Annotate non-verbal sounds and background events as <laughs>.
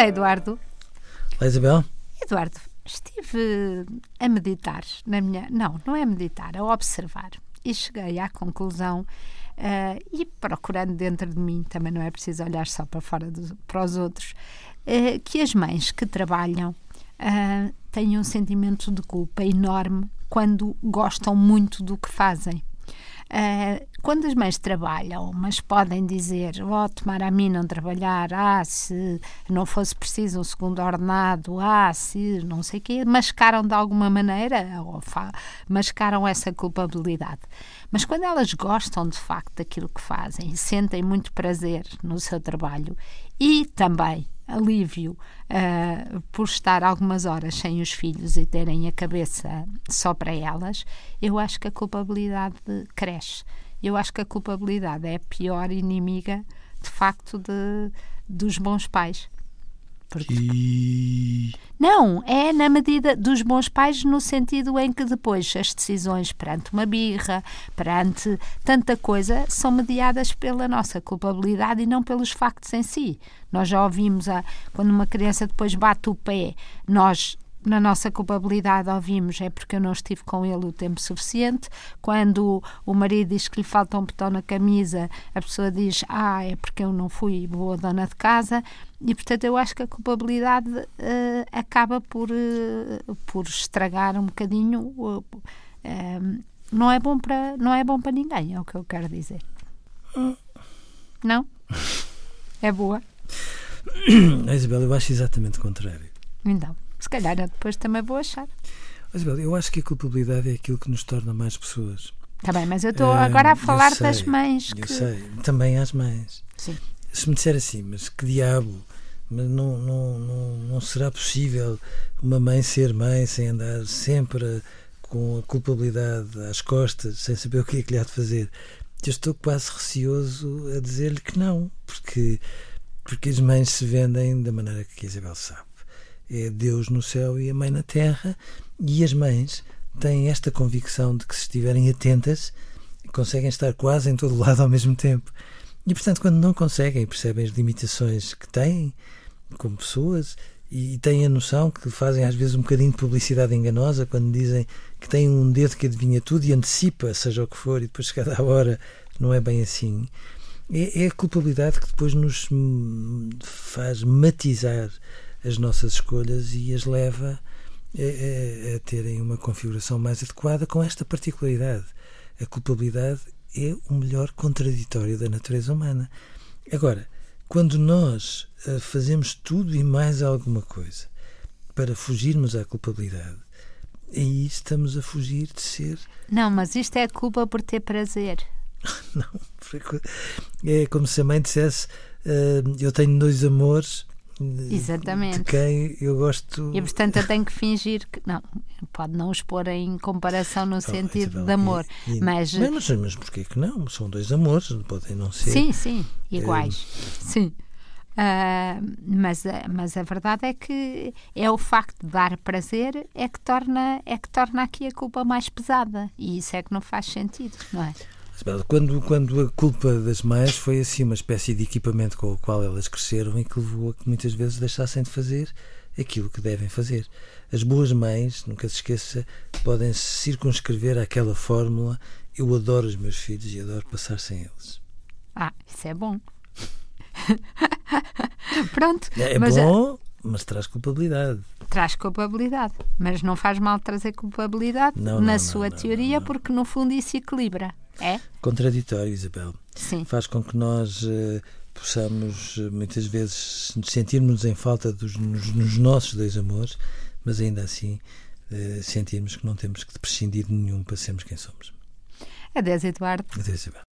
Ora, Eduardo. Olá, Isabel. Eduardo, estive a meditar na minha. Não, não é meditar, a observar. E cheguei à conclusão, uh, e procurando dentro de mim, também não é preciso olhar só para fora do, para os outros, uh, que as mães que trabalham uh, têm um sentimento de culpa enorme quando gostam muito do que fazem. Uh, quando as mães trabalham, mas podem dizer, oh, tomar a mim não trabalhar, ah, se não fosse preciso um segundo ordenado, ah, se não sei o quê, mascaram de alguma maneira, ou mascaram essa culpabilidade. Mas quando elas gostam de facto daquilo que fazem, sentem muito prazer no seu trabalho e também alívio uh, por estar algumas horas sem os filhos e terem a cabeça só para elas, eu acho que a culpabilidade cresce. Eu acho que a culpabilidade é a pior inimiga, de facto, de, dos bons pais. Porque... E... Não, é na medida dos bons pais, no sentido em que depois as decisões perante uma birra, perante tanta coisa, são mediadas pela nossa culpabilidade e não pelos factos em si. Nós já ouvimos, a, quando uma criança depois bate o pé, nós na nossa culpabilidade ouvimos é porque eu não estive com ele o tempo suficiente. Quando o marido diz que lhe falta um botão na camisa, a pessoa diz, ah, é porque eu não fui boa dona de casa. E, portanto, eu acho que a culpabilidade uh, acaba por, uh, por estragar um bocadinho. Uh, não, é bom para, não é bom para ninguém, é o que eu quero dizer. Não? É boa? <coughs> Isabel, eu acho exatamente o contrário. Então. Se calhar depois também vou achar. Mas, eu acho que a culpabilidade é aquilo que nos torna mais pessoas. Está bem, mas eu estou agora a falar sei, das mães. Que... Eu sei, também às mães. Sim. Se me disser assim, mas que diabo, mas não, não, não, não será possível uma mãe ser mãe sem andar sempre com a culpabilidade às costas, sem saber o que é que lhe há de fazer? Eu estou quase receoso a dizer-lhe que não, porque, porque as mães se vendem da maneira que a Isabel sabe é Deus no céu e a mãe na terra, e as mães têm esta convicção de que se estiverem atentas conseguem estar quase em todo lado ao mesmo tempo. E portanto, quando não conseguem, percebem as limitações que têm como pessoas e têm a noção que fazem às vezes um bocadinho de publicidade enganosa quando dizem que têm um dedo que adivinha tudo e antecipa, seja o que for, e depois chegada a hora não é bem assim. É, é a culpabilidade que depois nos faz matizar as nossas escolhas e as leva a, a, a terem uma configuração mais adequada com esta particularidade. A culpabilidade é o melhor contraditório da natureza humana. Agora, quando nós uh, fazemos tudo e mais alguma coisa para fugirmos à culpabilidade, aí estamos a fugir de ser. Não, mas isto é culpa por ter prazer. <laughs> Não, é como se a mãe dissesse: uh, Eu tenho dois amores, Exatamente. de quem eu gosto. E portanto eu tenho que fingir que. Não, pode não os pôr em comparação no oh, sentido de amor. E, e, mas... Mas, mas porquê que não? São dois amores, podem não ser. Sim, sim, iguais. É... Sim. Uh, mas, mas a verdade é que é o facto de dar prazer é que torna é que torna aqui a culpa mais pesada e isso é que não faz sentido, não é? Quando, quando a culpa das mães foi assim uma espécie de equipamento com o qual elas cresceram e que levou a que muitas vezes deixassem de fazer aquilo que devem fazer. As boas mães, nunca se esqueça, podem se circunscrever àquela fórmula eu adoro os meus filhos e adoro passar sem eles. Ah, isso é bom. <laughs> Pronto. É, é mas bom, mas traz culpabilidade. Traz culpabilidade, mas não faz mal trazer culpabilidade não, na não, sua não, teoria, porque no fundo isso equilibra. É? Contraditório, Isabel. Sim. Faz com que nós uh, possamos, uh, muitas vezes, sentirmos em falta dos, nos, nos, nossos dois amores, mas ainda assim uh, sentirmos que não temos que prescindir de nenhum para sermos quem somos. Adeus, Eduardo. Adeus, Isabel.